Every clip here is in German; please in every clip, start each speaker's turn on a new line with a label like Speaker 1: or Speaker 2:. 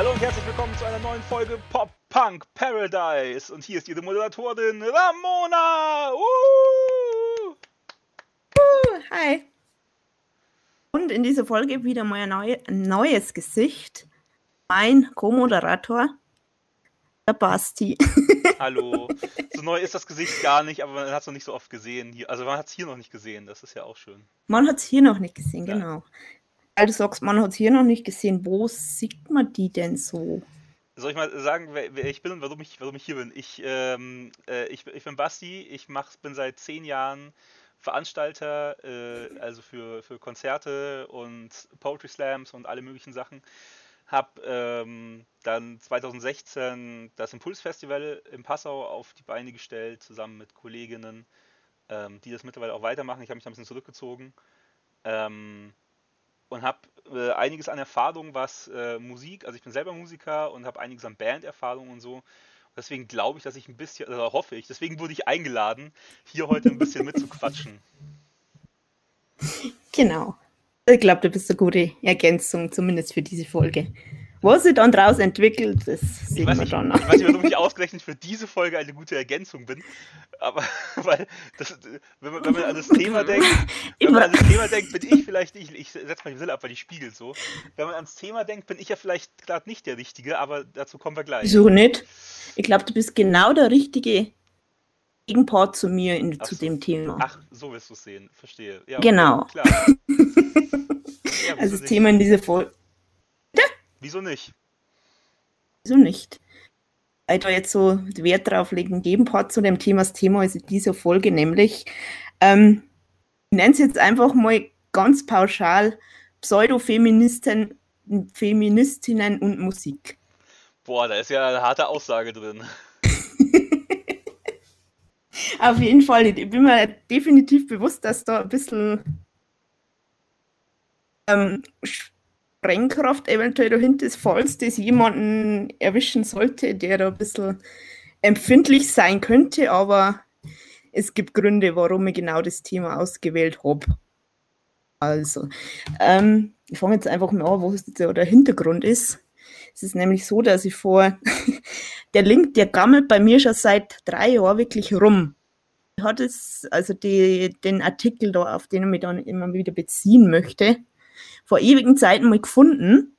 Speaker 1: Hallo und herzlich willkommen zu einer neuen Folge Pop Punk Paradise. Und hier ist Ihre Moderatorin Ramona. Uh!
Speaker 2: Uh, hi. Und in dieser Folge wieder mal ein, neu, ein neues Gesicht. Mein Co-Moderator, der Basti.
Speaker 1: Hallo. So neu ist das Gesicht gar nicht, aber man hat es noch nicht so oft gesehen. Hier. Also man hat es hier noch nicht gesehen, das ist ja auch schön.
Speaker 2: Man hat es hier noch nicht gesehen, ja. Weil du sagst, man hat hier noch nicht gesehen. Wo sieht man die denn so?
Speaker 1: Soll ich mal sagen, wer, wer ich bin und warum ich, warum ich hier bin? Ich, ähm, äh, ich, ich bin Basti, ich mach, bin seit zehn Jahren Veranstalter, äh, also für, für Konzerte und Poetry Slams und alle möglichen Sachen. Hab ähm, dann 2016 das Impulsfestival in Passau auf die Beine gestellt, zusammen mit Kolleginnen, ähm, die das mittlerweile auch weitermachen. Ich habe mich da ein bisschen zurückgezogen. Ähm, und habe äh, einiges an Erfahrung, was äh, Musik, also ich bin selber Musiker und habe einiges an Banderfahrung und so. Deswegen glaube ich, dass ich ein bisschen, oder hoffe ich, deswegen wurde ich eingeladen, hier heute ein bisschen mitzuquatschen.
Speaker 2: Genau. Ich glaube, du bist eine gute Ergänzung, zumindest für diese Folge. Was sich dann daraus entwickelt, das sehen wir
Speaker 1: nicht,
Speaker 2: dann.
Speaker 1: Ich weiß nicht, warum ich ausgerechnet für diese Folge eine gute Ergänzung bin, aber weil das, wenn, man, wenn man an das Thema denkt, wenn man an das Thema denkt, bin ich vielleicht, ich, ich setze mal die Brille ab, weil die spiegelt so. Wenn man ans Thema denkt, bin ich ja vielleicht gerade nicht der Richtige, aber dazu kommen wir gleich.
Speaker 2: Wieso nicht? Ich glaube, du bist genau der richtige Gegenpart zu mir in, zu
Speaker 1: so.
Speaker 2: dem Thema.
Speaker 1: Ach, so wirst du es sehen, verstehe.
Speaker 2: Ja, genau. Ja, also das? Thema in dieser Folge
Speaker 1: Wieso nicht?
Speaker 2: Wieso nicht? Weil da jetzt so Wert drauf legen, Gegenpart zu dem Thema. Das Thema ist in dieser Folge nämlich, ähm, ich nenne es jetzt einfach mal ganz pauschal, Pseudofeministen, Feministinnen und Musik.
Speaker 1: Boah, da ist ja eine harte Aussage drin.
Speaker 2: Auf jeden Fall. Ich bin mir definitiv bewusst, dass da ein bisschen ähm, Sprengkraft eventuell dahinter ist, falls das jemanden erwischen sollte, der da ein bisschen empfindlich sein könnte, aber es gibt Gründe, warum ich genau das Thema ausgewählt habe. Also, ähm, ich fange jetzt einfach mal an, was der Hintergrund ist. Es ist nämlich so, dass ich vor, der Link, der gammelt bei mir schon seit drei Jahren wirklich rum. Hat es, also die, den Artikel da, auf den ich mich dann immer wieder beziehen möchte, vor ewigen Zeiten mal gefunden.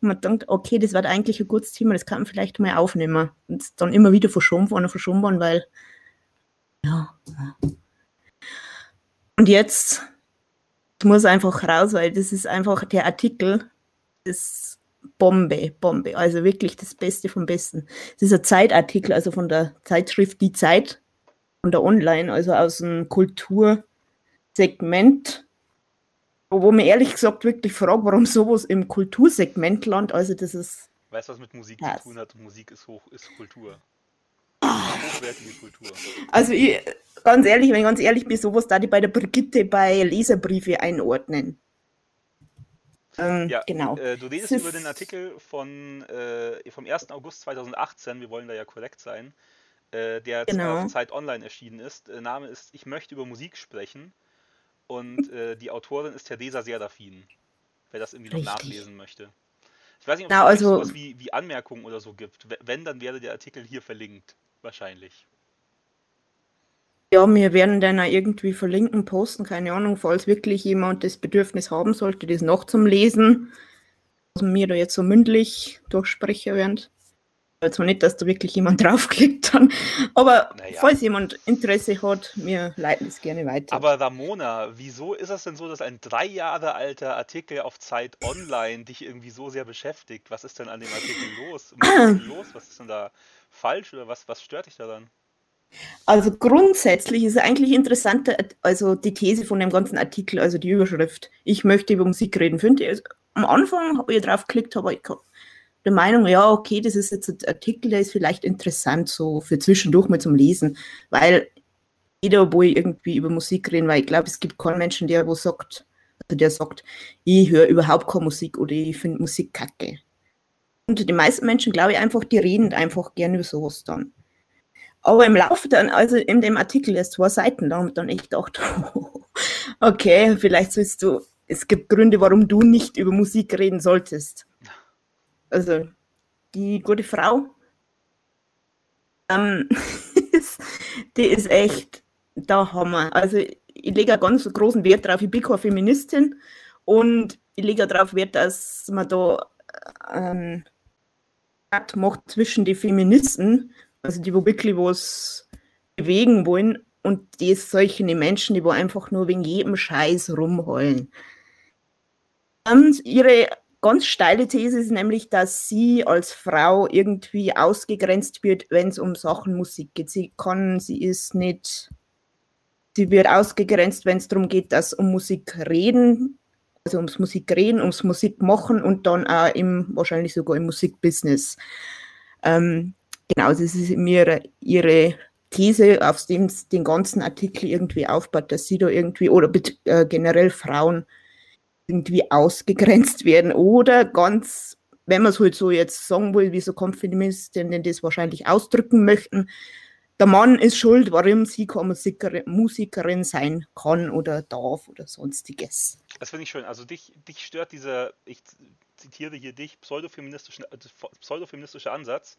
Speaker 2: Und man denkt, okay, das wird eigentlich ein gutes Thema, das kann man vielleicht mal aufnehmen. Und dann immer wieder verschoben worden, verschoben worden, weil, ja. Und jetzt muss einfach raus, weil das ist einfach der Artikel, das Bombe, Bombe. Also wirklich das Beste vom Besten. Das ist ein Zeitartikel, also von der Zeitschrift Die Zeit, von der Online, also aus dem Kultursegment wo mir ehrlich gesagt wirklich frage, warum sowas im Kultursegment landet. Also das ist.
Speaker 1: Weißt du, was mit Musik was? zu tun hat? Musik ist hoch, ist Kultur. Hochwertige
Speaker 2: Kultur. Also ich, ganz ehrlich, wenn ich ganz ehrlich bin, sowas da die bei der Brigitte bei Leserbriefe einordnen.
Speaker 1: Ähm, ja, genau. Äh, du redest über den Artikel von, äh, vom 1. August 2018, wir wollen da ja korrekt sein, äh, der genau. auf Zeit Online erschienen ist. Der Name ist Ich möchte über Musik sprechen. Und äh, die Autorin ist Teresa Serafin, wer das irgendwie noch Richtig. nachlesen möchte. Ich weiß nicht, ob es also, sowas wie, wie Anmerkungen oder so gibt. Wenn, dann wäre der Artikel hier verlinkt. Wahrscheinlich.
Speaker 2: Ja, wir werden dann auch irgendwie verlinken, posten, keine Ahnung, falls wirklich jemand das Bedürfnis haben sollte, das noch zum Lesen, was mir da jetzt so mündlich durchsprechen werden. Also nicht, dass da wirklich jemand draufklickt dann. Aber naja. falls jemand Interesse hat, wir leiten es gerne weiter.
Speaker 1: Aber Ramona, wieso ist es denn so, dass ein drei Jahre alter Artikel auf Zeit Online dich irgendwie so sehr beschäftigt? Was ist denn an dem Artikel los? Was ist, los? Was ist denn da falsch oder was, was stört dich daran?
Speaker 2: Also grundsätzlich ist eigentlich interessant, also die These von dem ganzen Artikel, also die Überschrift. Ich möchte über Musik reden. Finde ich, also am Anfang habe ich drauf geklickt, aber ich der Meinung, ja, okay, das ist jetzt ein Artikel, der ist vielleicht interessant so für zwischendurch mal zum Lesen, weil jeder, wo ich irgendwie über Musik reden, weil ich glaube, es gibt keinen Menschen, der wo sagt, also der sagt, ich höre überhaupt keine Musik oder ich finde Musik kacke. Und die meisten Menschen, glaube ich, einfach, die reden einfach gerne über sowas dann. Aber im Laufe dann, also in dem Artikel erst zwei Seiten, ich dann echt gedacht, okay, vielleicht sollst du, es gibt Gründe, warum du nicht über Musik reden solltest. Also, die gute Frau, ähm, die ist echt da Hammer. Also ich lege einen ganz großen Wert drauf. Ich bin keine Feministin und ich lege darauf Wert, dass man da ähm, macht zwischen den Feministen, also die, wo wirklich was bewegen wollen, und die solche Menschen, die wo einfach nur wegen jedem Scheiß rumheulen. Und ihre ganz steile These ist nämlich, dass sie als Frau irgendwie ausgegrenzt wird, wenn es um Sachen Musik geht. Sie kann, sie ist nicht, sie wird ausgegrenzt, wenn es darum geht, dass um Musik reden, also ums Musik reden, ums Musik machen und dann auch im, wahrscheinlich sogar im Musikbusiness. Ähm, genau, das ist mir ihre These, auf dem den ganzen Artikel irgendwie aufbaut, dass sie da irgendwie oder äh, generell Frauen irgendwie ausgegrenzt werden oder ganz, wenn man es halt so jetzt sagen will, wie so Feministinnen das wahrscheinlich ausdrücken möchten, der Mann ist schuld, warum sie keine Musikerin, sein kann oder darf oder sonstiges.
Speaker 1: Das finde ich schön. Also dich, dich stört dieser, ich zitiere hier dich, pseudofeministische, äh, pseudofeministische Ansatz.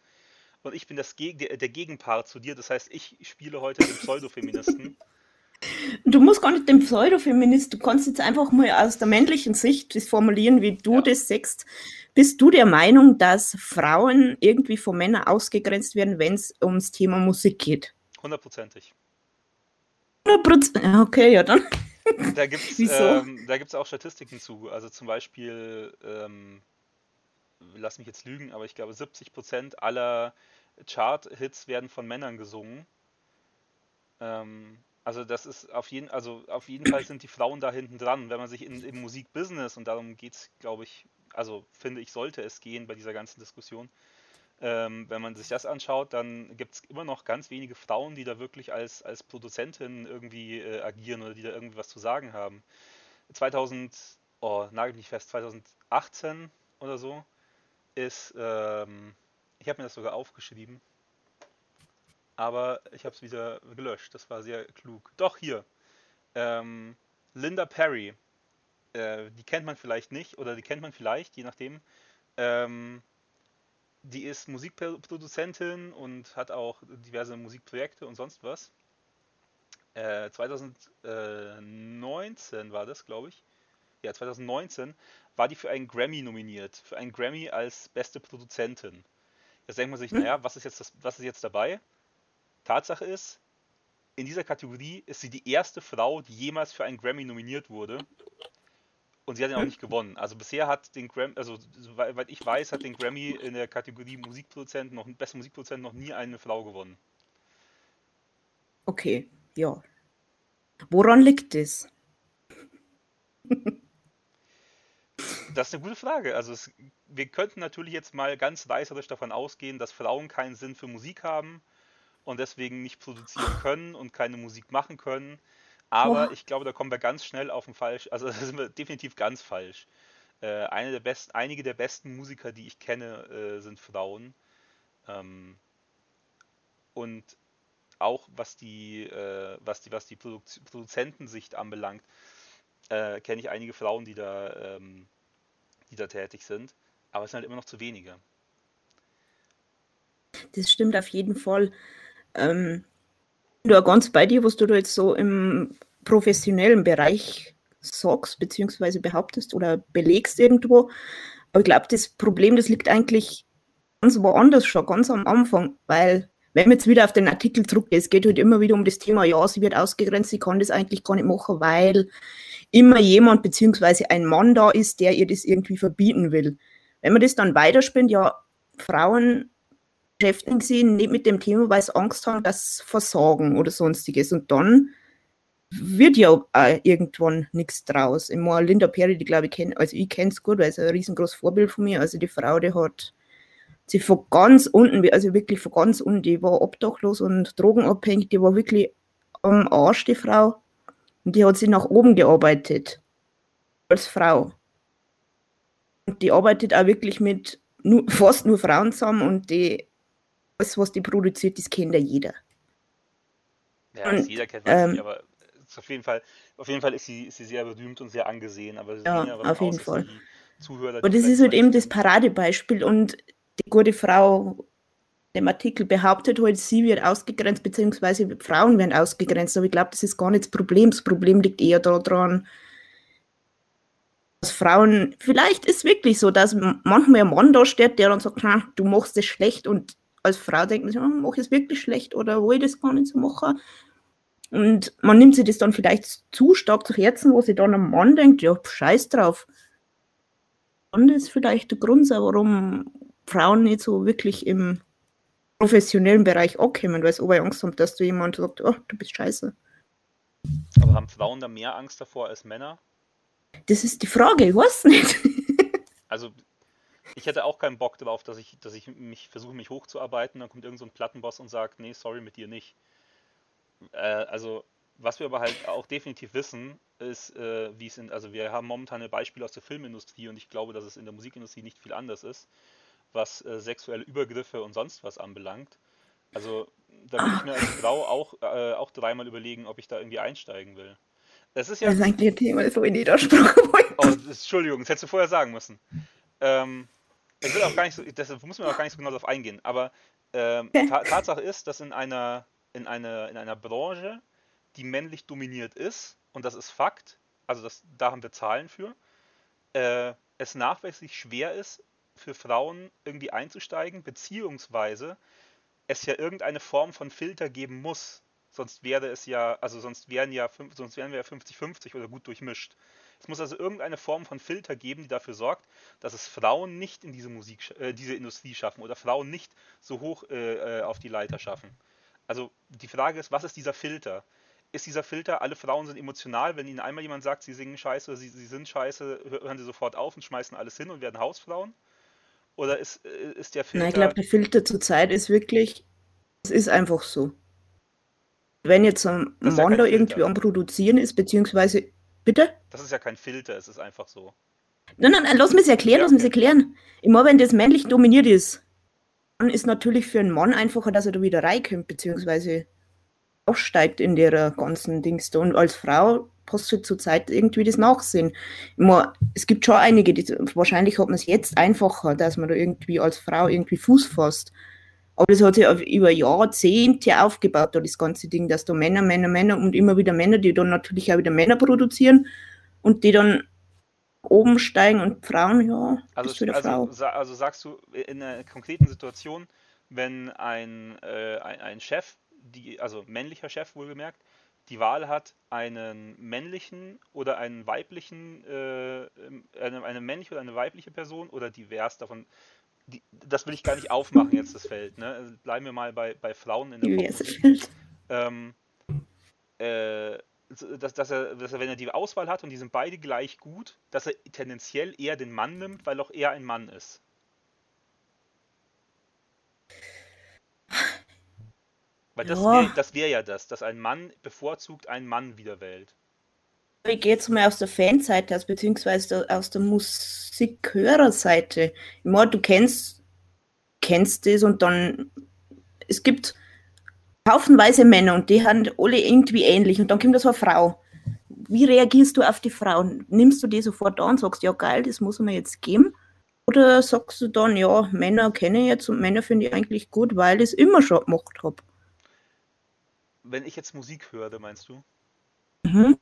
Speaker 1: Und ich bin das, der, der Gegenpart zu dir. Das heißt, ich spiele heute den Pseudofeministen.
Speaker 2: Du musst gar nicht den Pseudofeminist, du kannst jetzt einfach mal aus der männlichen Sicht das formulieren, wie du ja. das sagst. Bist du der Meinung, dass Frauen irgendwie von Männern ausgegrenzt werden, wenn es ums Thema Musik geht?
Speaker 1: Hundertprozentig.
Speaker 2: Okay, ja dann.
Speaker 1: Da gibt es ähm, auch Statistiken zu. Also zum Beispiel, ähm, lass mich jetzt lügen, aber ich glaube 70% aller Chart-Hits werden von Männern gesungen. Ähm, also das ist auf jeden, also auf jeden Fall sind die Frauen da hinten dran. Wenn man sich in, im Musikbusiness, und darum geht es, glaube ich, also finde ich, sollte es gehen bei dieser ganzen Diskussion, ähm, wenn man sich das anschaut, dann gibt es immer noch ganz wenige Frauen, die da wirklich als, als Produzentin irgendwie äh, agieren oder die da irgendwie was zu sagen haben. 2000, oh, nagel mich fest, 2018 oder so ist, ähm, ich habe mir das sogar aufgeschrieben, aber ich habe es wieder gelöscht. Das war sehr klug. Doch, hier. Ähm, Linda Perry. Äh, die kennt man vielleicht nicht oder die kennt man vielleicht, je nachdem. Ähm, die ist Musikproduzentin und hat auch diverse Musikprojekte und sonst was. Äh, 2019 war das, glaube ich. Ja, 2019 war die für einen Grammy nominiert. Für einen Grammy als beste Produzentin. Jetzt denkt man sich, naja, was ist jetzt, das, was ist jetzt dabei? Tatsache ist, in dieser Kategorie ist sie die erste Frau, die jemals für einen Grammy nominiert wurde. Und sie hat ihn auch nicht gewonnen. Also bisher hat den Grammy, also soweit ich weiß, hat den Grammy in der Kategorie Musikproduzent noch bester Musikproduzent noch nie eine Frau gewonnen.
Speaker 2: Okay, ja. Woran liegt es?
Speaker 1: Das ist eine gute Frage. Also es, wir könnten natürlich jetzt mal ganz reißerisch davon ausgehen, dass Frauen keinen Sinn für Musik haben und deswegen nicht produzieren können und keine Musik machen können. Aber oh. ich glaube, da kommen wir ganz schnell auf den falsch. Also da sind wir definitiv ganz falsch. Äh, eine der besten, einige der besten Musiker, die ich kenne, äh, sind Frauen. Ähm, und auch was die, äh, was die, was die Produ Produzentensicht anbelangt, äh, kenne ich einige Frauen, die da, ähm, die da tätig sind. Aber es sind halt immer noch zu wenige.
Speaker 2: Das stimmt auf jeden Fall. Ähm, du ganz bei dir, was du da jetzt so im professionellen Bereich sagst, beziehungsweise behauptest oder belegst irgendwo. Aber ich glaube, das Problem, das liegt eigentlich ganz woanders schon, ganz am Anfang, weil wenn man jetzt wieder auf den Artikel zurückgeht, es geht halt immer wieder um das Thema, ja, sie wird ausgegrenzt, sie kann das eigentlich gar nicht machen, weil immer jemand beziehungsweise ein Mann da ist, der ihr das irgendwie verbieten will. Wenn man das dann weiterspinnt, ja, Frauen beschäftigen sich nicht mit dem Thema, weil sie Angst haben, dass versagen oder sonstiges. Und dann wird ja auch irgendwann nichts draus. Ich meine, Linda Perry, die glaube ich kenne, also ich kenne es gut, weil sie ein riesengroßes Vorbild von mir. Also die Frau, die hat sie von ganz unten, also wirklich von ganz unten, die war obdachlos und drogenabhängig, die war wirklich am Arsch, die Frau. Und die hat sich nach oben gearbeitet. Als Frau. Und die arbeitet auch wirklich mit nur, fast nur Frauen zusammen und die alles, was die produziert, das kennt ja jeder.
Speaker 1: Ja, und, jeder kennt ähm, nicht, aber auf jeden Fall, auf jeden Fall ist sie, ist sie sehr berühmt und sehr angesehen. Aber
Speaker 2: ja, auf jeden Fall. Zuhörer, aber das ist halt eben das Paradebeispiel und die gute Frau dem Artikel behauptet halt, sie wird ausgegrenzt, beziehungsweise Frauen werden ausgegrenzt. Aber ich glaube, das ist gar nicht das Problem. Das Problem liegt eher daran, dass Frauen, vielleicht ist es wirklich so, dass manchmal ein Mann da steht, der dann sagt, du machst das schlecht und als Frau denkt man sich, oh, mache ich es wirklich schlecht oder will ich das gar nicht so machen? Und man nimmt sich das dann vielleicht zu stark zu Herzen, wo sich dann ein Mann denkt, ja, scheiß drauf. Und das ist vielleicht der Grund, warum Frauen nicht so wirklich im professionellen Bereich ankommen, weil sie aber Angst haben, dass du jemand sagt, oh, du bist scheiße.
Speaker 1: Aber haben Frauen da mehr Angst davor als Männer?
Speaker 2: Das ist die Frage, ich weiß nicht.
Speaker 1: also, ich hätte auch keinen Bock darauf, dass ich, dass ich mich versuche, mich hochzuarbeiten, dann kommt irgend so ein Plattenboss und sagt, nee, sorry, mit dir nicht. Äh, also, was wir aber halt auch definitiv wissen, ist, äh, wie es in, also wir haben momentan ein Beispiel aus der Filmindustrie und ich glaube, dass es in der Musikindustrie nicht viel anders ist was äh, sexuelle Übergriffe und sonst was anbelangt. Also da würde ich mir als Frau auch, äh, auch dreimal überlegen, ob ich da irgendwie einsteigen will.
Speaker 2: Das ist ja. Das ist eigentlich ein Thema, das ich nicht aussprechen wollte.
Speaker 1: Oh, Entschuldigung, das hättest du vorher sagen müssen. Ähm, ich will auch gar nicht so, deshalb muss man auch gar nicht so genau darauf eingehen. Aber ähm, ta Tatsache ist, dass in einer, in, einer, in einer Branche, die männlich dominiert ist, und das ist Fakt, also das, da haben wir Zahlen für, äh, es nachweislich schwer ist, für Frauen irgendwie einzusteigen, beziehungsweise es ja irgendeine Form von Filter geben muss. Sonst wäre es ja, also sonst wären ja, sonst wären wir ja 50-50 oder gut durchmischt. Es muss also irgendeine Form von Filter geben, die dafür sorgt, dass es Frauen nicht in diese Musik, äh, diese Industrie schaffen oder Frauen nicht so hoch äh, äh, auf die Leiter schaffen. Also die Frage ist, was ist dieser Filter? Ist dieser Filter, alle Frauen sind emotional, wenn ihnen einmal jemand sagt, sie singen scheiße oder sie, sie sind scheiße, hören sie sofort auf und schmeißen alles hin und werden Hausfrauen? Oder ist, äh, ist der
Speaker 2: Filter. Nein, ich glaube, der Filter zurzeit ist wirklich, es ist einfach so. Wenn jetzt ein Mann da irgendwie am Produzieren ist, beziehungsweise. Bitte?
Speaker 1: Das ist ja kein Filter, es ist einfach so.
Speaker 2: Nein, nein, nein lass mich es erklären, ja, lass mich erklären. Immer wenn das männlich dominiert ist, dann ist natürlich für einen Mann einfacher, dass er da wieder reinkommt, beziehungsweise aufsteigt in der ganzen Dings da. Und als Frau passt halt zurzeit irgendwie das Nachsehen. Immer, es gibt schon einige, die, wahrscheinlich hat man es jetzt einfacher, dass man da irgendwie als Frau irgendwie Fuß fasst. Aber das hat sich über Jahrzehnte aufgebaut, da das ganze Ding, dass da Männer, Männer, Männer und immer wieder Männer, die dann natürlich auch wieder Männer produzieren und die dann oben steigen und Frauen, ja,
Speaker 1: also, also, Frau. Also sagst du in einer konkreten Situation, wenn ein, äh, ein, ein Chef, die, also männlicher Chef wohlgemerkt, die Wahl hat, einen männlichen oder einen weiblichen, äh, eine, eine männliche oder eine weibliche Person oder divers davon. Die, das will ich gar nicht aufmachen jetzt, das Feld. Ne? Also bleiben wir mal bei, bei Frauen in der Popmusik. Ähm, äh, dass, dass, er, dass er, wenn er die Auswahl hat und die sind beide gleich gut, dass er tendenziell eher den Mann nimmt, weil auch er ein Mann ist. Weil das wäre wär ja das, dass ein Mann bevorzugt einen Mann wieder wählt.
Speaker 2: Ich gehe jetzt mal aus der Fanseite aus, beziehungsweise aus der Musikhörerseite. Ich meine, du kennst, kennst das und dann, es gibt haufenweise Männer und die haben alle irgendwie ähnlich und dann kommt da so eine Frau. Wie reagierst du auf die Frau? Nimmst du die sofort an und sagst, ja geil, das muss man jetzt geben? Oder sagst du dann, ja, Männer kenne ich jetzt und Männer finde ich eigentlich gut, weil ich es immer schon gemacht habe?
Speaker 1: wenn ich jetzt Musik höre, meinst du? Mhm.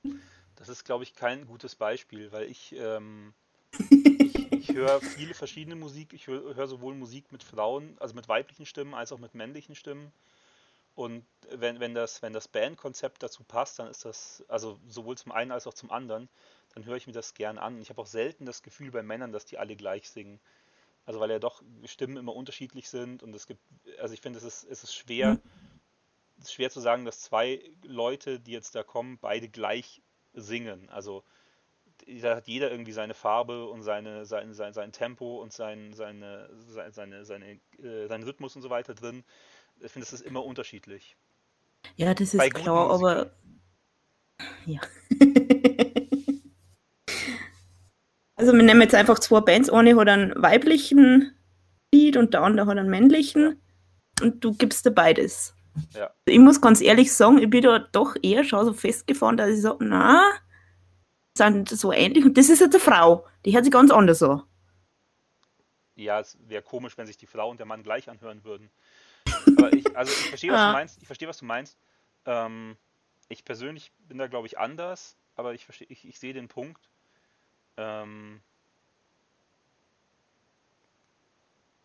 Speaker 1: Das ist, glaube ich, kein gutes Beispiel, weil ich, ähm, ich, ich höre viele verschiedene Musik. Ich höre hör sowohl Musik mit Frauen, also mit weiblichen Stimmen, als auch mit männlichen Stimmen. Und wenn, wenn das, wenn das Bandkonzept dazu passt, dann ist das, also sowohl zum einen als auch zum anderen, dann höre ich mir das gern an. Ich habe auch selten das Gefühl bei Männern, dass die alle gleich singen. Also weil ja doch Stimmen immer unterschiedlich sind und es gibt, also ich finde, es ist, es ist schwer, mhm ist schwer zu sagen, dass zwei Leute, die jetzt da kommen, beide gleich singen. Also da hat jeder irgendwie seine Farbe und seine, sein, sein, sein Tempo und sein, seine, seine, seine, äh, seinen Rhythmus und so weiter drin. Ich finde, das ist immer unterschiedlich.
Speaker 2: Ja, das ist klar, aber. Ja. also, wir nehmen jetzt einfach zwei Bands. Eine hat einen weiblichen Lied und der andere hat einen männlichen. Und du gibst dir beides. Ja. Ich muss ganz ehrlich sagen, ich bin da doch eher schon so festgefahren, dass ich sage, na, sind so ähnlich. Und das ist jetzt eine Frau, die hört sich ganz anders an.
Speaker 1: ja, es wäre komisch, wenn sich die Frau und der Mann gleich anhören würden. Aber ich, also ich verstehe, was du meinst. Ich verstehe, was du meinst. Ähm, ich persönlich bin da, glaube ich, anders, aber ich verstehe, ich, ich sehe den Punkt. Ähm,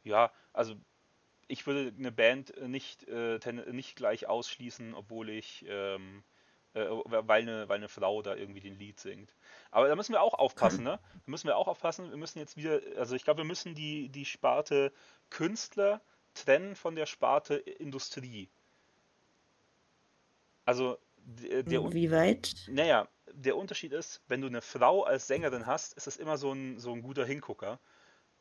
Speaker 1: ja, also ich würde eine Band nicht, äh, nicht gleich ausschließen, obwohl ich, ähm, äh, weil, eine, weil eine Frau da irgendwie den Lied singt. Aber da müssen wir auch aufpassen, ne? Da müssen wir auch aufpassen. Wir müssen jetzt wieder, also ich glaube, wir müssen die, die Sparte Künstler trennen von der Sparte Industrie. Also der, der
Speaker 2: Wie weit?
Speaker 1: Naja, der Unterschied ist, wenn du eine Frau als Sängerin hast, ist das immer so ein, so ein guter Hingucker.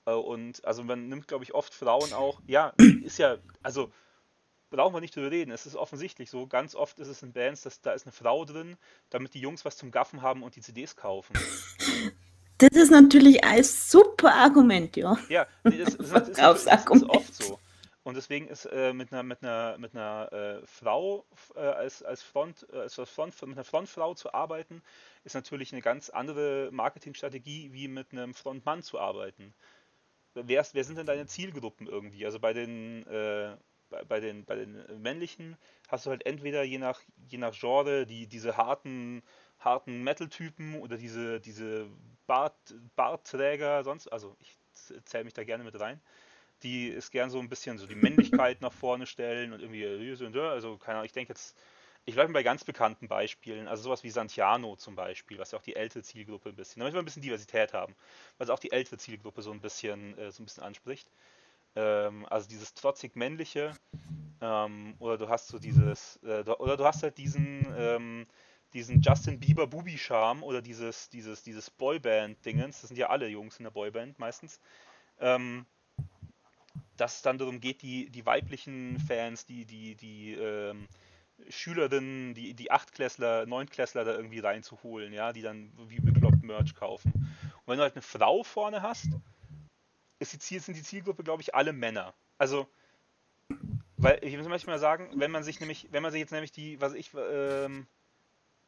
Speaker 1: Äh, und also man nimmt, glaube ich, oft Frauen auch, ja, ist ja, also brauchen wir nicht drüber reden. Es ist offensichtlich so. Ganz oft ist es in Bands, dass da ist eine Frau drin, damit die Jungs was zum Gaffen haben und die CDs kaufen.
Speaker 2: Das ist natürlich ein super Argument, ja.
Speaker 1: Ja, nee, das, das, das, das, ist, ist oft so. Und deswegen ist äh, mit einer, mit einer, mit einer äh, Frau äh, als, als, Front, äh, als Front, mit einer Frontfrau zu arbeiten, ist natürlich eine ganz andere Marketingstrategie, wie mit einem Frontmann zu arbeiten. Wer, wer sind denn deine Zielgruppen irgendwie? Also bei den, äh, bei, bei, den, bei den männlichen hast du halt entweder je nach, je nach Genre die, diese harten, harten Metal-Typen oder diese, diese Bart, Bartträger, sonst, also ich zähle mich da gerne mit rein die ist gern so ein bisschen so die Männlichkeit nach vorne stellen und irgendwie, also keine Ahnung, ich denke jetzt, ich bleibe bei ganz bekannten Beispielen, also sowas wie Santiano zum Beispiel, was ja auch die ältere Zielgruppe ein bisschen, damit wir ein bisschen Diversität haben, was auch die ältere Zielgruppe so ein bisschen, äh, so ein bisschen anspricht. Ähm, also dieses trotzig männliche, ähm, oder du hast so dieses, äh, oder du hast halt diesen, ähm, diesen Justin Bieber Bubi Charme oder dieses, dieses, dieses Boyband-Dingens, das sind ja alle Jungs in der Boyband meistens. Ähm, dass es dann darum geht, die, die weiblichen Fans, die, die, die ähm, Schülerinnen, die, die Achtklässler, Neuntklässler da irgendwie reinzuholen, ja, die dann wie bekloppt Merch kaufen. Und wenn du halt eine Frau vorne hast, ist die Ziel, sind die Zielgruppe, glaube ich, alle Männer. Also, weil ich muss manchmal sagen, wenn man sich nämlich, wenn man sich jetzt nämlich die, was ich, ähm,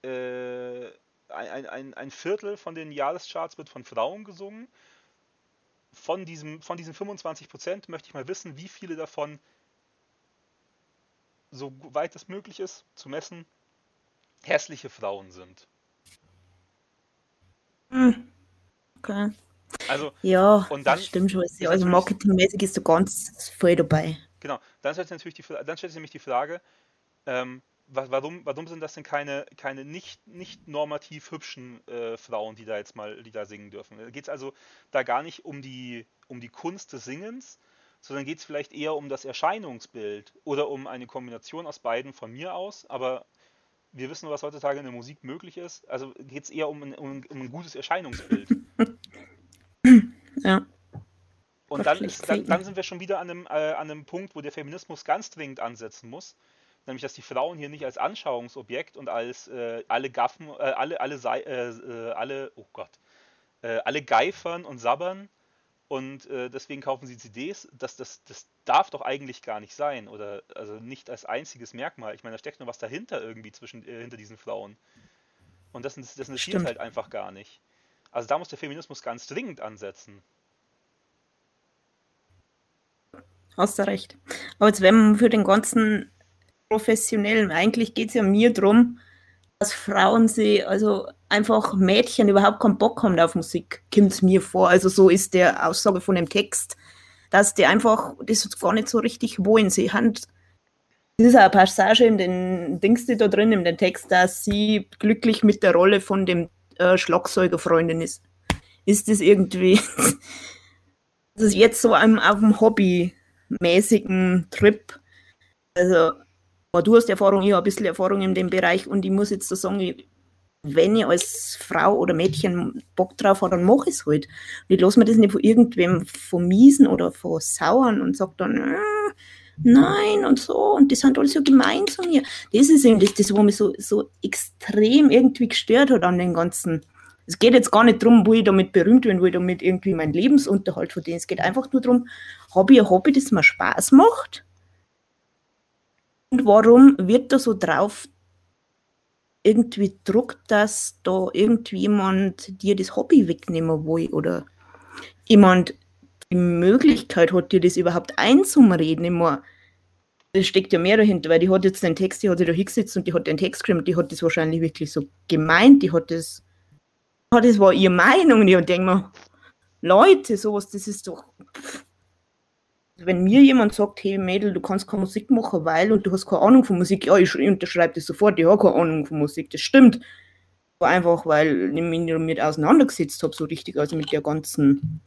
Speaker 1: äh, ein, ein, ein Viertel von den Jahrescharts wird von Frauen gesungen von, diesem, von diesen 25 Prozent möchte ich mal wissen, wie viele davon, so weit es möglich ist zu messen, hässliche Frauen sind.
Speaker 2: Hm. Okay.
Speaker 1: Also,
Speaker 2: ja, und dann, das stimmt schon. Also marketingmäßig ist du ganz voll dabei.
Speaker 1: Genau, dann stellt sich natürlich die, dann stellt sich nämlich die Frage, ähm, warum, warum sind das denn keine, keine nicht, nicht normativ hübschen äh, Frauen, die da jetzt mal die da singen dürfen? Geht es also da gar nicht um die, um die Kunst des Singens, sondern geht es vielleicht eher um das Erscheinungsbild oder um eine Kombination aus beiden von mir aus, aber wir wissen, was heutzutage in der Musik möglich ist. Also geht es eher um ein, um, um ein gutes Erscheinungsbild.
Speaker 2: Ja.
Speaker 1: Und dann, ist, dann, dann, sind wir schon wieder an einem, äh, an einem Punkt, wo der Feminismus ganz dringend ansetzen muss nämlich dass die Frauen hier nicht als Anschauungsobjekt und als äh, alle Gaffen, äh, alle, alle, äh, äh, alle, oh Gott, äh, alle geifern und sabbern und äh, deswegen kaufen sie CDs. Das, das, das darf doch eigentlich gar nicht sein oder also nicht als einziges Merkmal. Ich meine, da steckt noch was dahinter irgendwie zwischen hinter diesen Frauen. Und das, das, das interessiert halt einfach gar nicht. Also da muss der Feminismus ganz dringend ansetzen.
Speaker 2: Hast du recht. Aber jetzt, wenn man für den ganzen professionell. Eigentlich geht es ja mir darum, dass Frauen sie, also einfach Mädchen überhaupt keinen Bock haben auf Musik, kommt mir vor. Also so ist der Aussage von dem Text, dass die einfach das gar nicht so richtig wollen. Sie haben, das ist eine Passage in den Dings, die da drin, in dem Text, dass sie glücklich mit der Rolle von dem äh, Schlagzeugerfreundin ist. Ist das irgendwie, das ist jetzt so einem, auf dem hobbymäßigen Trip. Also du hast Erfahrung, ich habe ein bisschen Erfahrung in dem Bereich und ich muss jetzt so sagen, wenn ich als Frau oder Mädchen Bock drauf habe, dann mache ich es halt. Und ich lasse mir das nicht von irgendwem vermiesen oder versauern und sage dann, äh, nein und so. Und das sind alles so gemein zu mir. Das ist eben das, das was mich so, so extrem irgendwie gestört hat an den ganzen. Es geht jetzt gar nicht darum, wo ich damit berühmt bin, wo ich damit irgendwie meinen Lebensunterhalt verdiene. Es geht einfach nur darum, habe ich ein Hobby, das mir Spaß macht und warum wird da so drauf irgendwie druckt, dass da irgendjemand dir das Hobby wegnehmen will oder jemand die Möglichkeit hat, dir das überhaupt einzumreden. Immer, das steckt ja mehr dahinter, weil die hat jetzt den Text, die hat sich da hingesetzt und die hat den Text geschrieben, die hat das wahrscheinlich wirklich so gemeint, die hat das, das war ihre Meinung und ich denke mir, Leute, sowas, das ist doch, wenn mir jemand sagt, hey Mädel, du kannst keine Musik machen, weil und du hast keine Ahnung von Musik, ja, ich unterschreibe das sofort, ich habe keine Ahnung von Musik, das stimmt. Aber einfach, weil ich mich damit auseinandergesetzt habe, so richtig, also mit der ganzen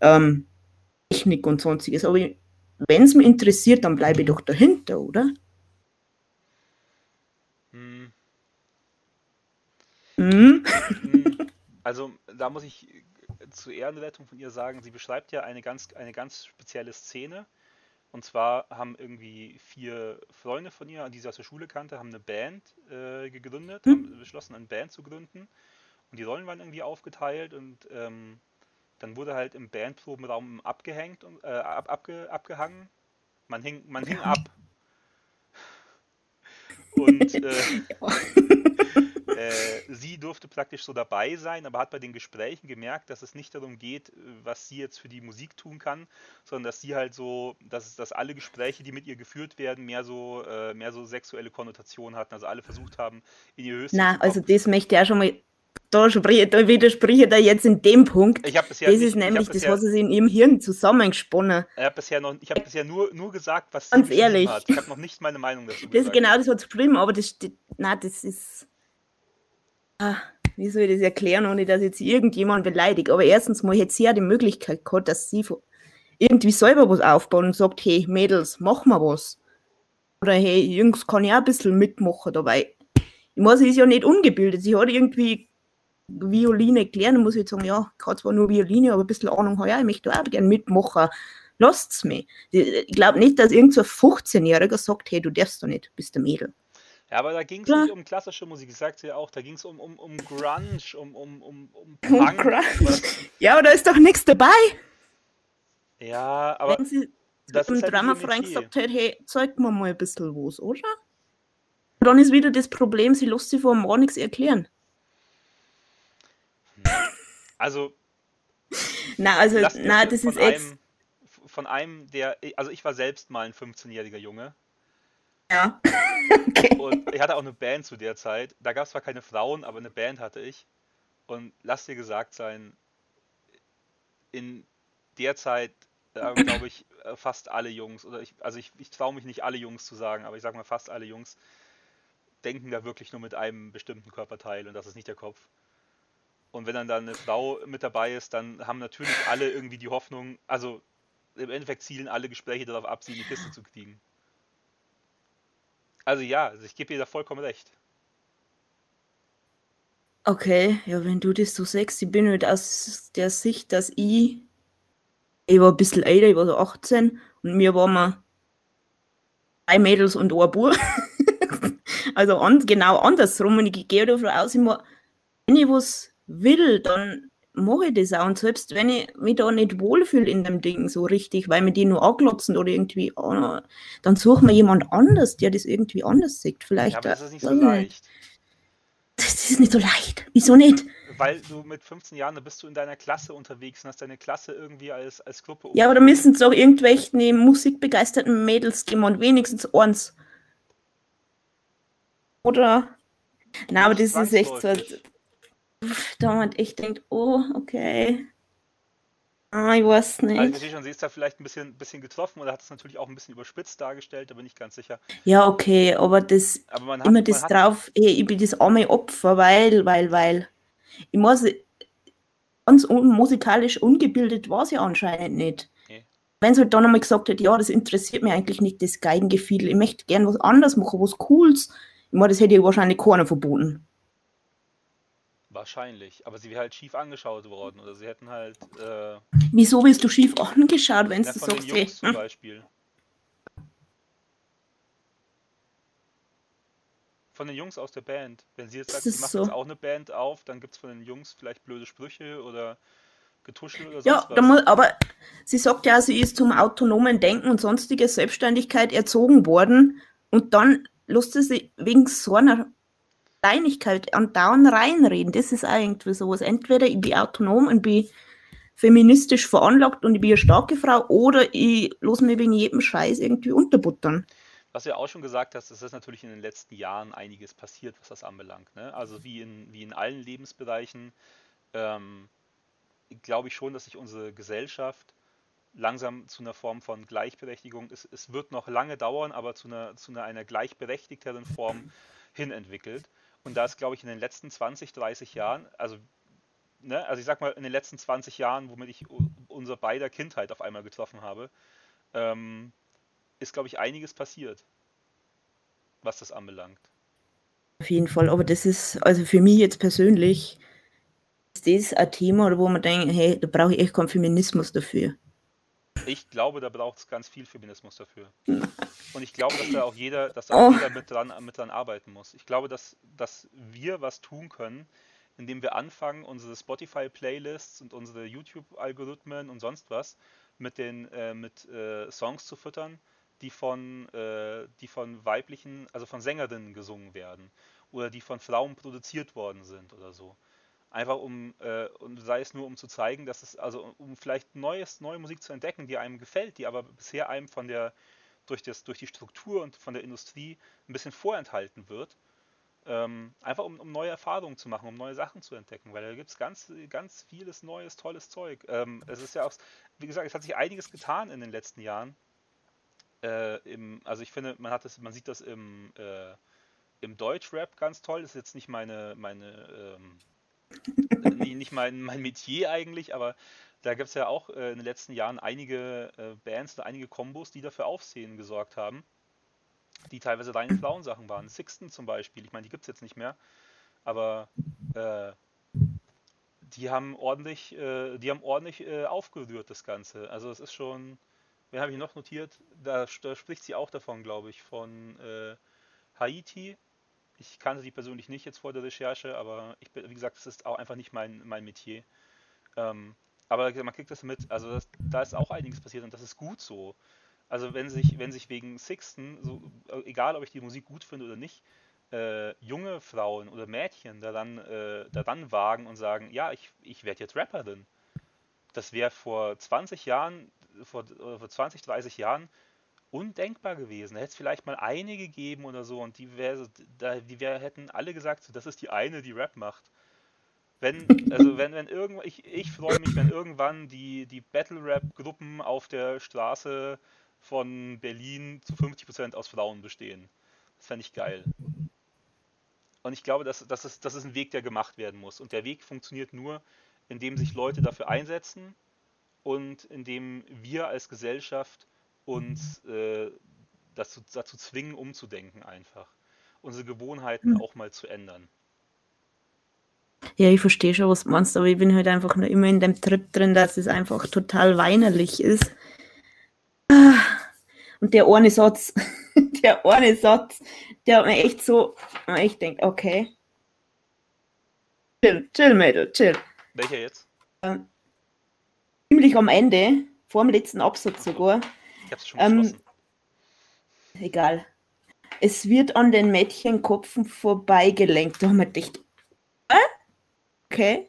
Speaker 2: ähm, Technik und sonstiges. Aber wenn es mich interessiert, dann bleibe ich doch dahinter, oder? Hm.
Speaker 1: Hm? Also, da muss ich zur Ehrenrettung von ihr sagen, sie beschreibt ja eine ganz, eine ganz spezielle Szene. Und zwar haben irgendwie vier Freunde von ihr, die sie aus der Schule kannte, haben eine Band äh, gegründet, hm? haben beschlossen, eine Band zu gründen. Und die Rollen waren irgendwie aufgeteilt und ähm, dann wurde halt im Bandprobenraum abgehängt und äh, ab, abge, abgehangen. Man hing, man hing ab. Und äh, äh, sie durfte praktisch so dabei sein, aber hat bei den Gesprächen gemerkt, dass es nicht darum geht, was sie jetzt für die Musik tun kann, sondern dass sie halt so, dass, dass alle Gespräche, die mit ihr geführt werden, mehr so, äh, mehr so sexuelle Konnotationen hatten. Also alle versucht haben, in ihr höchstes.
Speaker 2: Na, also das möchte ich auch schon mal da, da widerspreche da jetzt in dem Punkt.
Speaker 1: Ich das
Speaker 2: nicht, ist nämlich, das, was sie in ihrem Hirn zusammengesponnen.
Speaker 1: Ich habe bisher, noch, ich hab bisher nur, nur gesagt, was
Speaker 2: Ganz sie ehrlich. hat.
Speaker 1: Ich habe noch nicht meine Meinung dazu
Speaker 2: Das ist genau das, was geschrieben, aber das, das, nein, das ist. Ah, wie soll ich das erklären, ohne dass jetzt irgendjemand beleidigt? Aber erstens mal hätte sie ja die Möglichkeit gehabt, dass sie irgendwie selber was aufbauen und sagt, hey Mädels, mach mal was. Oder hey Jungs, kann ich auch ein bisschen mitmachen dabei. Ich meine, sie ist ja nicht ungebildet. Sie hat irgendwie Violine klären, muss ich sagen, ja, ich kann zwar nur Violine, aber ein bisschen Ahnung habe, ja, ich möchte auch gerne mitmachen. Lasst's mir. Ich glaube nicht, dass irgend so ein 15-Jähriger sagt, hey, du darfst doch nicht, bist der Mädel.
Speaker 1: Ja, aber da ging es nicht um klassische Musik, ich sagte ja auch, da ging es um, um, um Grunge, um, um, um, um Punk. Grunge.
Speaker 2: Ja, aber da ist doch nichts dabei.
Speaker 1: Ja, aber.
Speaker 2: Wenn sie das dem halt Drama-Freund gesagt hat, hey, zeig mir mal ein bisschen was, oder? Und dann ist wieder das Problem, sie lässt sich vor dem nichts erklären.
Speaker 1: Also.
Speaker 2: na, also, na, das ist
Speaker 1: jetzt. Von einem, der. Also, ich war selbst mal ein 15-jähriger Junge.
Speaker 2: Ja.
Speaker 1: okay. Und ich hatte auch eine Band zu der Zeit. Da gab es zwar keine Frauen, aber eine Band hatte ich. Und lass dir gesagt sein, in der Zeit, äh, glaube ich, äh, fast alle Jungs, oder ich, also ich, ich traue mich nicht alle Jungs zu sagen, aber ich sage mal fast alle Jungs, denken da wirklich nur mit einem bestimmten Körperteil und das ist nicht der Kopf. Und wenn dann da eine Frau mit dabei ist, dann haben natürlich alle irgendwie die Hoffnung, also im Endeffekt zielen alle Gespräche darauf ab, sie in die Kiste zu kriegen. Also ja, also ich gebe dir da vollkommen recht.
Speaker 2: Okay, ja, wenn du das so sagst, ich bin halt aus der Sicht, dass ich, ich war ein bisschen älter, ich war so 18 und mir waren wir drei Mädels und ein Bub. also an, genau andersrum und ich gehe davon aus, immer, wenn ich was will, dann mache ich das auch. Und selbst wenn ich mich da nicht wohlfühle in dem Ding so richtig, weil mir die nur anglotzen oder irgendwie, oh, dann suche mir jemand anders, der das irgendwie anders sieht. Vielleicht. Ja,
Speaker 1: das ist nicht so leicht.
Speaker 2: Das ist nicht so leicht. Wieso nicht?
Speaker 1: Weil du mit 15 Jahren, da bist du in deiner Klasse unterwegs und hast deine Klasse irgendwie als, als Gruppe.
Speaker 2: Ja, aber da müssen es auch irgendwelche musikbegeisterten Mädels geben und wenigstens eins. Oder? Na, aber das ist echt so da man echt denkt, oh, okay. Ah, ich weiß nicht.
Speaker 1: Also schon, sie ist da vielleicht ein bisschen, bisschen getroffen oder hat es natürlich auch ein bisschen überspitzt dargestellt, da bin ich ganz sicher.
Speaker 2: Ja, okay, aber das aber hat, immer das drauf, ey, ich bin das arme Opfer, weil, weil, weil. Ich muss ganz un musikalisch ungebildet war sie anscheinend nicht. Okay. Wenn sie halt dann einmal gesagt hat, ja, das interessiert mich eigentlich nicht, das Geigengefiedel, ich möchte gern was anderes machen, was Cooles. Ich meine, das hätte ich wahrscheinlich keiner verboten.
Speaker 1: Wahrscheinlich, aber sie wäre halt schief angeschaut worden oder sie hätten halt. Äh,
Speaker 2: Wieso wirst du schief angeschaut, wenn ja, du
Speaker 1: sagst, den Jungs zum hm? Beispiel. Von den Jungs aus der Band. Wenn sie jetzt sagt, sie macht so. jetzt auch eine Band auf, dann gibt es von den Jungs vielleicht blöde Sprüche oder Getuschel oder so.
Speaker 2: Ja, muss, aber sie sagt ja, sie ist zum autonomen Denken und sonstige Selbstständigkeit erzogen worden und dann lässt sie wegen so einer Kleinigkeit und dauernd reinreden. Das ist eigentlich sowas. Entweder ich bin autonom und bin feministisch veranlagt und ich bin eine starke Frau oder ich los mir wegen jedem Scheiß irgendwie unterbuttern.
Speaker 1: Was du ja auch schon gesagt hast, es ist natürlich in den letzten Jahren einiges passiert, was das anbelangt. Ne? Also wie in, wie in allen Lebensbereichen ähm, glaube ich schon, dass sich unsere Gesellschaft langsam zu einer Form von Gleichberechtigung, es, es wird noch lange dauern, aber zu einer, zu einer, einer gleichberechtigteren Form hin entwickelt. Und da ist, glaube ich, in den letzten 20, 30 Jahren, also, ne, also ich sag mal, in den letzten 20 Jahren, womit ich unser beider Kindheit auf einmal getroffen habe, ähm, ist, glaube ich, einiges passiert, was das anbelangt.
Speaker 2: Auf jeden Fall, aber das ist, also für mich jetzt persönlich, ist das ein Thema, wo man denkt, hey, da brauche ich echt keinen Feminismus dafür.
Speaker 1: Ich glaube, da braucht es ganz viel Feminismus dafür. Und ich glaube, dass da auch jeder, dass da auch oh. jeder mit dran, mit dran arbeiten muss. Ich glaube, dass, dass wir was tun können, indem wir anfangen, unsere Spotify-Playlists und unsere YouTube-Algorithmen und sonst was mit den äh, mit äh, Songs zu füttern, die von, äh, die von weiblichen, also von Sängerinnen gesungen werden oder die von Frauen produziert worden sind oder so. Einfach um, äh, und sei es nur um zu zeigen, dass es, also um vielleicht neues, neue Musik zu entdecken, die einem gefällt, die aber bisher einem von der, durch, das, durch die Struktur und von der Industrie ein bisschen vorenthalten wird. Ähm, einfach um, um, neue Erfahrungen zu machen, um neue Sachen zu entdecken, weil da gibt es ganz, ganz vieles neues, tolles Zeug. Ähm, es ist ja auch, wie gesagt, es hat sich einiges getan in den letzten Jahren. Äh, im, also ich finde, man hat das, man sieht das im, äh, im Deutschrap ganz toll. Das ist jetzt nicht meine, meine ähm, nicht mein, mein Metier eigentlich, aber da gibt es ja auch äh, in den letzten Jahren einige äh, Bands oder einige Kombos, die dafür Aufsehen gesorgt haben, die teilweise reine Frauensachen waren. Sixten zum Beispiel, ich meine, die gibt es jetzt nicht mehr, aber äh, die haben ordentlich, äh, die haben ordentlich äh, aufgerührt, das Ganze. Also es ist schon, wen habe ich noch notiert? Da, da, spricht sie auch davon, glaube ich, von äh, Haiti ich kannte die persönlich nicht jetzt vor der Recherche, aber ich, wie gesagt, das ist auch einfach nicht mein, mein Metier. Ähm, aber man kriegt das mit, also das, da ist auch einiges passiert und das ist gut so. Also wenn sich, wenn sich wegen Sixten, so, egal ob ich die Musik gut finde oder nicht, äh, junge Frauen oder Mädchen daran, äh, daran wagen und sagen, ja, ich, ich werde jetzt Rapperin. Das wäre vor 20 Jahren, vor, vor 20, 30 Jahren undenkbar gewesen. Da hätte es vielleicht mal eine gegeben oder so und die, wär, die wär, hätten alle gesagt, so, das ist die eine, die Rap macht. Wenn, also wenn, wenn irgendwann, ich, ich freue mich, wenn irgendwann die, die Battle-Rap-Gruppen auf der Straße von Berlin zu 50% aus Frauen bestehen. Das fände ich geil. Und ich glaube, dass, dass es, das ist ein Weg, der gemacht werden muss. Und der Weg funktioniert nur, indem sich Leute dafür einsetzen und indem wir als Gesellschaft uns äh, dazu, dazu zwingen, umzudenken einfach. Unsere Gewohnheiten mhm. auch mal zu ändern.
Speaker 2: Ja, ich verstehe schon, was du meinst, aber ich bin halt einfach nur immer in dem Trip drin, dass es einfach total weinerlich ist. Und der eine Satz, der eine Satz, der hat mir echt so, ich denke, okay. Chill, chill, Mädel, chill.
Speaker 1: Welcher jetzt?
Speaker 2: Ähm, ziemlich am Ende, vor dem letzten Absatz sogar,
Speaker 1: ich hab's schon ähm,
Speaker 2: Egal. Es wird an den Mädchenkopfen vorbeigelenkt. Da haben wir gedacht, äh? okay.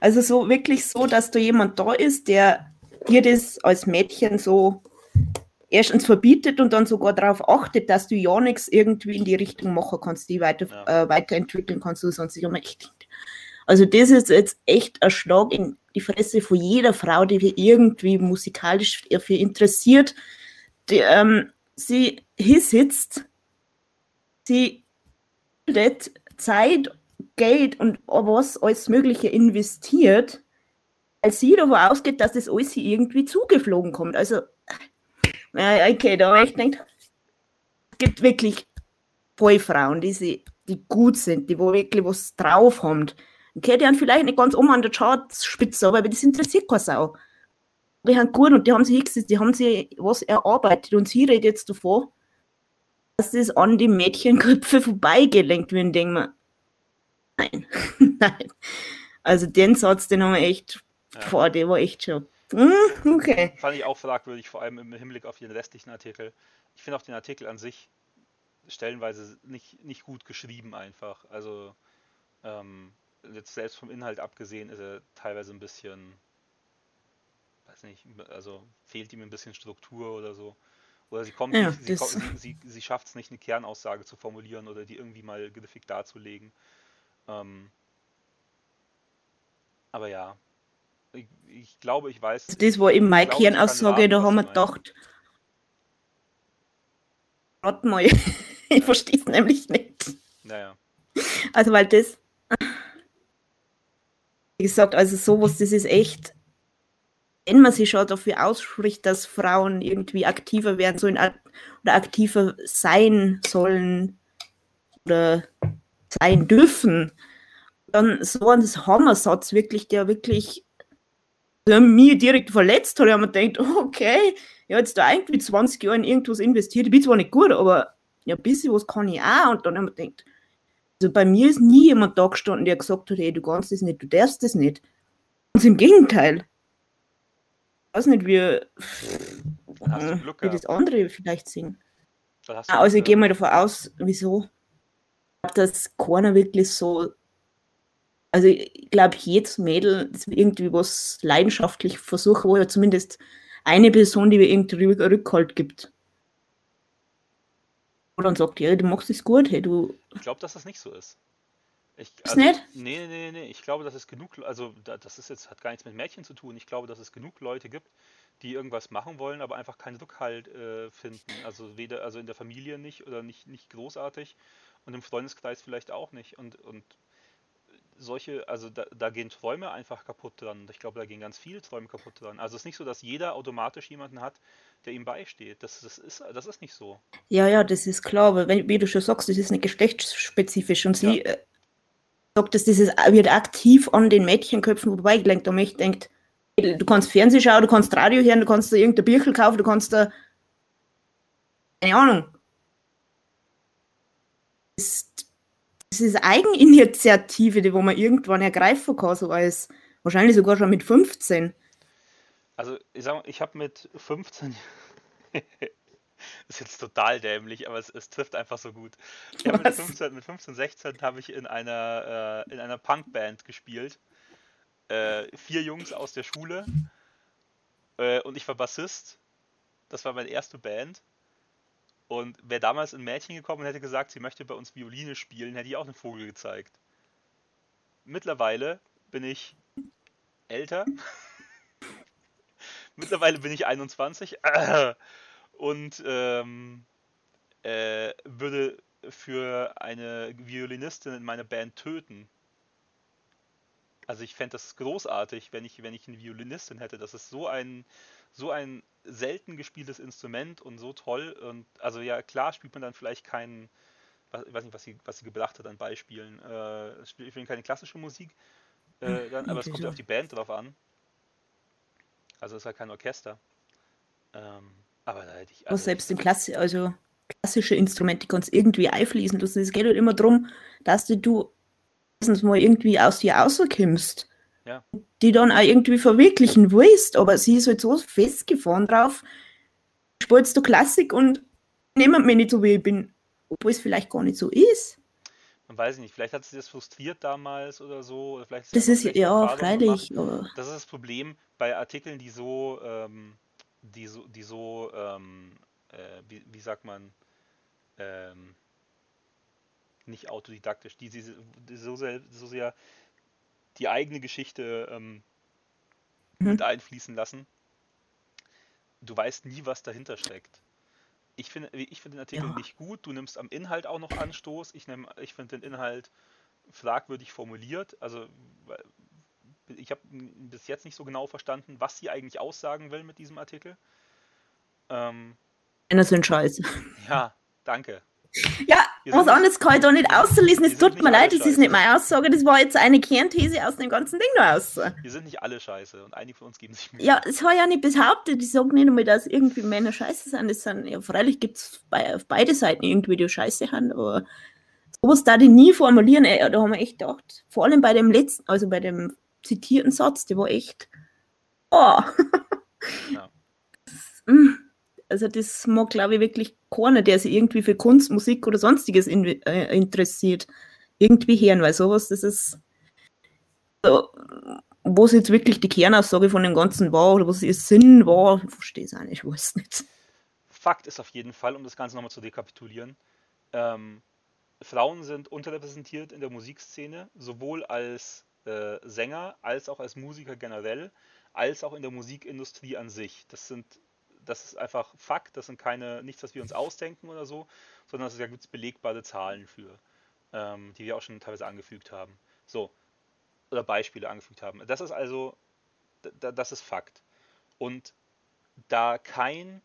Speaker 2: Also so wirklich so, dass da jemand da ist, der dir das als Mädchen so erstens verbietet und dann sogar darauf achtet, dass du ja nichts irgendwie in die Richtung machen kannst, die weiter, ja. äh, weiterentwickeln kannst. Du sonst immer echt. Also das ist jetzt echt ein Schlag in die Fresse von jeder Frau, die irgendwie musikalisch dafür interessiert, die, ähm, sie sitzt, sie bildet Zeit, Geld und was alles Mögliche investiert, als sie davon ausgeht, dass das alles irgendwie zugeflogen kommt. Also, okay, da habe ich gedacht, es gibt wirklich Boyfrauen, die, sie, die gut sind, die wo wirklich was drauf haben. Okay, die haben vielleicht nicht ganz um an der Chartspitze, aber das interessiert keine Sau haben gut und die haben sich hingesetzt, die haben sich was erarbeitet und sie redet jetzt davor, dass das an die Mädchenköpfe vorbeigelenkt wird. Denke mir, nein, nein. Also den Satz, den haben wir echt, ja. boah, der war echt schon. Hm, okay.
Speaker 1: Fand ich auch fragwürdig, vor allem im Hinblick auf den restlichen Artikel. Ich finde auch den Artikel an sich stellenweise nicht, nicht gut geschrieben einfach. Also ähm, jetzt selbst vom Inhalt abgesehen ist er teilweise ein bisschen weiß nicht, also fehlt ihm ein bisschen Struktur oder so. Oder sie kommt
Speaker 2: Ja,
Speaker 1: nicht, sie, sie, sie, sie schafft es nicht, eine Kernaussage zu formulieren oder die irgendwie mal griffig darzulegen. Ähm, aber ja, ich, ich glaube, ich weiß,
Speaker 2: das war eben meine
Speaker 1: glaube,
Speaker 2: Kernaussage, da haben wir gedacht, warte mal, ich verstehe es nämlich nicht.
Speaker 1: Naja,
Speaker 2: Also, weil das, wie gesagt, also sowas, das ist echt, wenn man sich schon dafür ausspricht, dass Frauen irgendwie aktiver werden sollen oder aktiver sein sollen oder sein dürfen, dann so ein Hammersatz wirklich, der wirklich der mich direkt verletzt hat. Mir gedacht, oh, okay, ich habe jetzt da irgendwie 20 Jahre in irgendwas investiert. Ich bin zwar nicht gut, aber ja, ein bisschen was kann ich auch. Und dann habe ich gedacht, also bei mir ist nie jemand da gestanden, der gesagt hat, hey, du kannst das nicht, du darfst das nicht. Ganz im Gegenteil. Ich weiß nicht, wie,
Speaker 1: hast du Glück
Speaker 2: wie das andere vielleicht
Speaker 1: hast du
Speaker 2: Also ich gehe mal davon aus, wieso? Ich glaube, dass keiner wirklich so. Also ich glaube, jedes Mädel, das irgendwie was leidenschaftlich versucht, wo ja zumindest eine Person, die mir irgendwie Rück- Rückhalt gibt. Und dann sagt, ja, du machst es gut, hey, du
Speaker 1: Ich glaube, dass das nicht so ist. Ich, also,
Speaker 2: nicht?
Speaker 1: nee, nee, nee, nee, ich glaube, dass es genug, also da- das ist jetzt, hat gar nichts mit Mädchen zu tun. Ich glaube, dass es genug Leute gibt, die irgendwas machen wollen, aber einfach keinen Rückhalt äh, finden. Also weder, also in der Familie nicht oder nicht, nicht großartig und im Freundeskreis vielleicht auch nicht. Und, und solche, also da, da gehen Träume einfach kaputt dran. Ich glaube, da gehen ganz viele Träume kaputt dran. Also es ist nicht so, dass jeder automatisch jemanden hat, der ihm beisteht. Das, das ist, das ist nicht so.
Speaker 2: Ja, ja, das ist klar, aber wenn, wie du schon sagst, das ist nicht geschlechtsspezifisch und sie
Speaker 1: Ja.
Speaker 2: äh, sagt, dass dieses wird aktiv an den Mädchenköpfen vorbeigelenkt. Und ich denke, du kannst Fernsehen schauen, du kannst Radio hören, du kannst da irgendein Bierchen kaufen, du kannst da, keine Ahnung. Das, das ist Eigeninitiative, die wo man irgendwann ergreifen kann, so als wahrscheinlich sogar schon mit 15.
Speaker 1: Also ich sag mal, ich habe mit 15 ist jetzt total dämlich, aber es, es trifft einfach so gut. Mit
Speaker 2: Was?
Speaker 1: 15, mit 15, 16 habe ich in einer, äh, in einer Punkband gespielt. Äh, vier Jungs aus der Schule äh, und ich war Bassist. Das war meine erste Band. Und wäre damals ein Mädchen gekommen und hätte gesagt, sie möchte bei uns Violine spielen, hätte ich auch einen Vogel gezeigt. Mittlerweile bin ich älter. Mittlerweile bin ich 21 und ähm, äh, würde für eine Violinistin in meiner Band töten. Also ich fände das großartig, wenn ich, wenn ich eine Violinistin hätte. Das ist so ein, so ein selten gespieltes Instrument und so toll. Und also ja, klar spielt man dann vielleicht keinen, was- ich weiß nicht, was sie, was sie gebracht hat an Beispielen. Äh, spielt spielen keine klassische Musik, äh, dann, aber es kommt ja auf die Band drauf an. Also es ist halt kein Orchester. Ähm, aber da hätte ich. Also
Speaker 2: selbst im Klassi also klassische Instrumente kannst irgendwie einfließen lassen. Es geht halt immer darum, dass du, du erstens mal irgendwie aus dir rauskommst.
Speaker 1: Ja.
Speaker 2: Die dann auch irgendwie verwirklichen willst, aber sie ist halt so festgefahren drauf, spielst du Klassik und niemand mich nicht so wie ich bin, obwohl es vielleicht gar nicht so ist.
Speaker 1: man weiß nicht, vielleicht hat sie das frustriert damals oder so. Oder vielleicht
Speaker 2: Das ist ja freilich,
Speaker 1: Das ist das Problem bei Artikeln, die so, ähm, die so, die so, ähm, äh, wie, wie sagt man, ähm, nicht autodidaktisch, die, die, die so, sehr, so sehr die eigene Geschichte ähm,
Speaker 2: Mhm.
Speaker 1: mit einfließen lassen. Du weißt nie, was dahinter steckt. Ich finde, ich finde den Artikel
Speaker 2: Ja.
Speaker 1: nicht gut. Du nimmst am Inhalt auch noch Anstoß. Ich, nehm, ich finde den Inhalt fragwürdig formuliert. Also weil- ich habe bis jetzt nicht so genau verstanden, was sie eigentlich aussagen will mit diesem Artikel. Ähm,
Speaker 2: Männer sind scheiße.
Speaker 1: ja, danke.
Speaker 2: Ja,
Speaker 1: Wir
Speaker 2: was anderes kann ich da nicht auslesen.
Speaker 1: wir
Speaker 2: Es tut mir leid, das ist nicht meine Aussage. Das war jetzt eine Kernthese aus dem ganzen Ding da raus.
Speaker 1: Wir sind nicht alle scheiße und einige von uns geben sich Mühe.
Speaker 2: Ja, es war ja nicht behauptet. Ich sage nicht einmal, dass irgendwie Männer scheiße sind. Das sind ja, freilich gibt es bei, auf beide Seiten irgendwie, die scheiße haben, aber sowas da die nie formulieren. Ey, da haben wir echt gedacht, vor allem bei dem letzten, also bei dem zitierten Satz, der war echt. Oh.
Speaker 1: Ja.
Speaker 2: Mm. Also, das mag, glaube ich, wirklich keiner, der sich irgendwie für Kunst, Musik oder sonstiges in, äh, interessiert, irgendwie hören, weil sowas, das ist so, was jetzt wirklich die Kernaussage von dem Ganzen war oder was ihr Sinn war, ich verstehe es auch nicht, ich weiß nicht.
Speaker 1: Fakt ist auf jeden Fall, um das Ganze nochmal zu dekapitulieren, ähm, Frauen sind unterrepräsentiert in der Musikszene, sowohl als äh, Sänger als auch als Musiker generell, als auch in der Musikindustrie an sich. Das sind das ist einfach Fakt, das sind keine, nichts, was wir uns ausdenken oder so, sondern da gibt es belegbare Zahlen für, ähm, die wir auch schon teilweise angefügt haben. So, oder Beispiele angefügt haben. Das ist also, das ist Fakt. Und da kein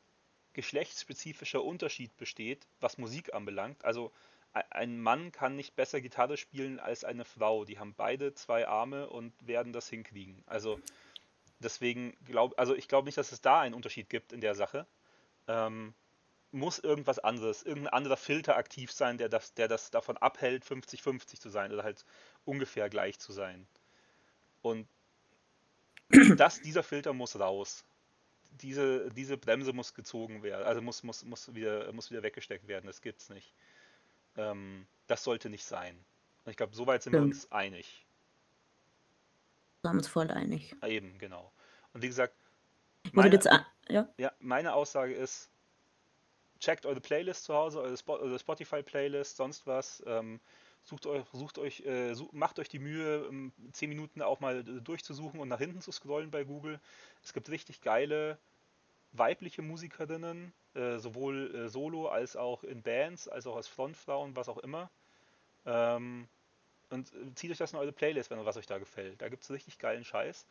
Speaker 1: geschlechtsspezifischer Unterschied besteht, was Musik anbelangt, also ein Mann kann nicht besser Gitarre spielen als eine Frau. Die haben beide zwei Arme und werden das hinkriegen. Also deswegen glaube, also ich glaube nicht, dass es da einen Unterschied gibt in der Sache. Ähm, muss irgendwas anderes, irgendein anderer Filter aktiv sein, der das, der das davon abhält, 50-50 zu sein oder halt ungefähr gleich zu sein. Und das, dieser Filter muss raus. Diese, diese Bremse muss gezogen werden, also muss, muss, muss, wieder, muss wieder weggesteckt werden, das gibt's nicht. Ähm, das sollte nicht sein. Und ich glaube, soweit sind ja. wir uns einig.
Speaker 2: Wir haben uns voll einig.
Speaker 1: Ja, eben, genau. Und wie gesagt,
Speaker 2: meine, ja?
Speaker 1: Ja, meine Aussage ist, checkt eure Playlist zu Hause, eure, Sp eure Spotify-Playlist, sonst was. Ähm, sucht euch, sucht euch, äh, such, macht euch die Mühe, um, 10 Minuten auch mal durchzusuchen und nach hinten zu scrollen bei Google. Es gibt richtig geile weibliche Musikerinnen, äh, sowohl äh, solo als auch in Bands, als auch als Frontfrauen, was auch immer. Ähm, und äh, zieht euch das in eure Playlist, wenn was euch da gefällt. Da gibt es richtig geilen Scheiß.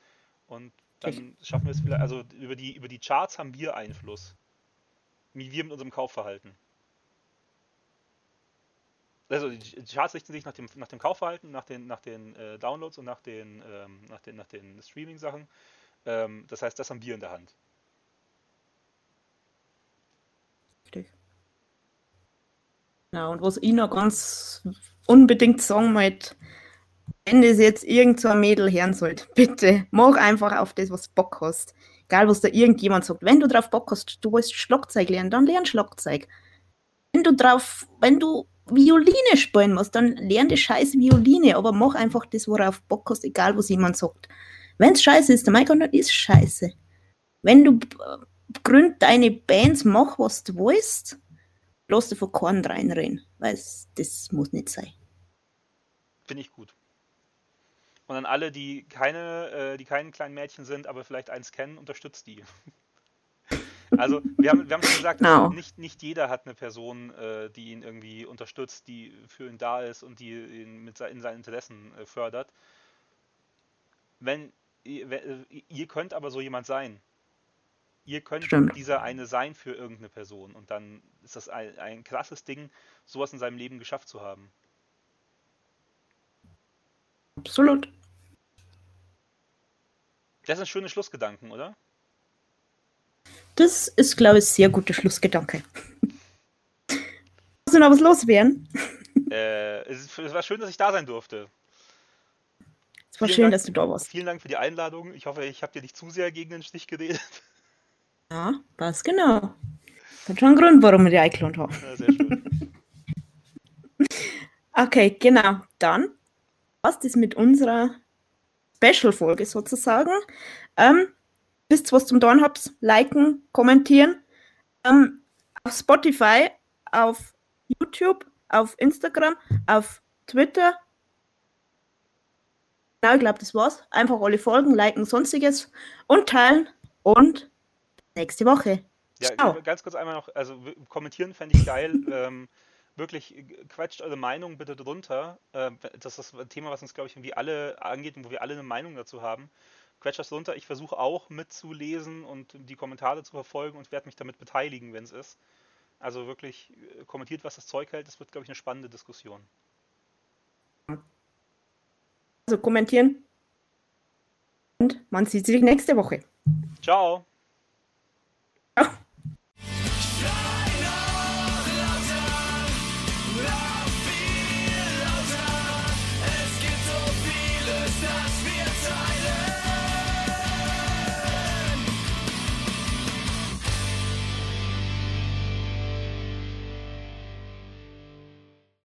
Speaker 1: Und dann schaffen wir es vielleicht, also über die, über die Charts haben wir Einfluss. Wie wir mit unserem Kaufverhalten. Also die Charts richten sich nach dem, nach dem Kaufverhalten, nach den, nach den äh, Downloads und nach den, ähm, nach den, nach den Streaming-Sachen. Ähm, das heißt, das haben wir in der Hand.
Speaker 2: Richtig. Ja, und was ich noch ganz unbedingt sagen möchte, wenn das jetzt irgend so ein Mädel hören sollte, bitte mach einfach auf das, was Bock hast. Egal, was da irgendjemand sagt. Wenn du drauf Bock hast, du willst Schlagzeug lernen, dann lern Schlagzeug. Wenn du drauf, wenn du Violine spielen musst, dann lern die scheiß Violine, aber mach einfach das, worauf du Bock hast, egal was jemand sagt. Wenn es scheiße ist, dann mein Gott, dann ist scheiße. Wenn du gründ deine Bands, mach was du willst, lass dir von Korn reinreden, weil das muss nicht sein.
Speaker 1: Finde ich gut. Und an alle, die keine, äh, die keinen kleinen Mädchen sind, aber vielleicht eins kennen, unterstützt die. also wir haben, wir haben schon gesagt, no. nicht, nicht jeder hat eine Person, äh, die ihn irgendwie unterstützt, die für ihn da ist und die ihn mit in seinen Interessen äh, fördert. Wenn ihr, ihr könnt aber so jemand sein ihr könnt Stimmt. dieser eine sein für irgendeine Person. Und dann ist das ein, ein krasses Ding, sowas in seinem Leben geschafft zu haben.
Speaker 2: Absolut.
Speaker 1: Das sind schöne Schlussgedanken, oder?
Speaker 2: Das ist, glaube ich, sehr guter Schlussgedanke. Hast du noch was loswerden?
Speaker 1: Äh, es, es, war schön, dass ich da sein durfte.
Speaker 2: Es war vielen schön, Dank, dass du da warst.
Speaker 1: Vielen Dank für die Einladung. Ich hoffe, ich habe dir nicht zu sehr gegen den Stich geredet.
Speaker 2: Ja, was genau. Das hat schon einen Grund, warum wir die eingeladen haben. Ja, sehr schön. okay, genau. Dann was das mit unserer Special-Folge sozusagen. Ähm, wisst was zum Tun habt, liken, kommentieren. Ähm, auf Spotify, auf YouTube, auf Instagram, auf Twitter. Genau, ich glaube, das war's. Einfach alle Folgen, liken, sonstiges und teilen und nächste Woche.
Speaker 1: Ja, Ciao. ganz kurz einmal noch, also kommentieren fände ich geil. ähm, wirklich, quetscht eure Meinung bitte drunter. Äh, das ist ein Thema, was uns, glaube ich, irgendwie alle angeht und wo wir alle eine Meinung dazu haben. Quetscht das drunter. Ich versuche auch mitzulesen und die Kommentare zu verfolgen und werde mich damit beteiligen, wenn es ist. Also wirklich äh, kommentiert, was das Zeug hält. Das wird, glaube ich, eine spannende Diskussion.
Speaker 2: Also kommentieren. Und man sieht sich nächste Woche.
Speaker 1: Ciao.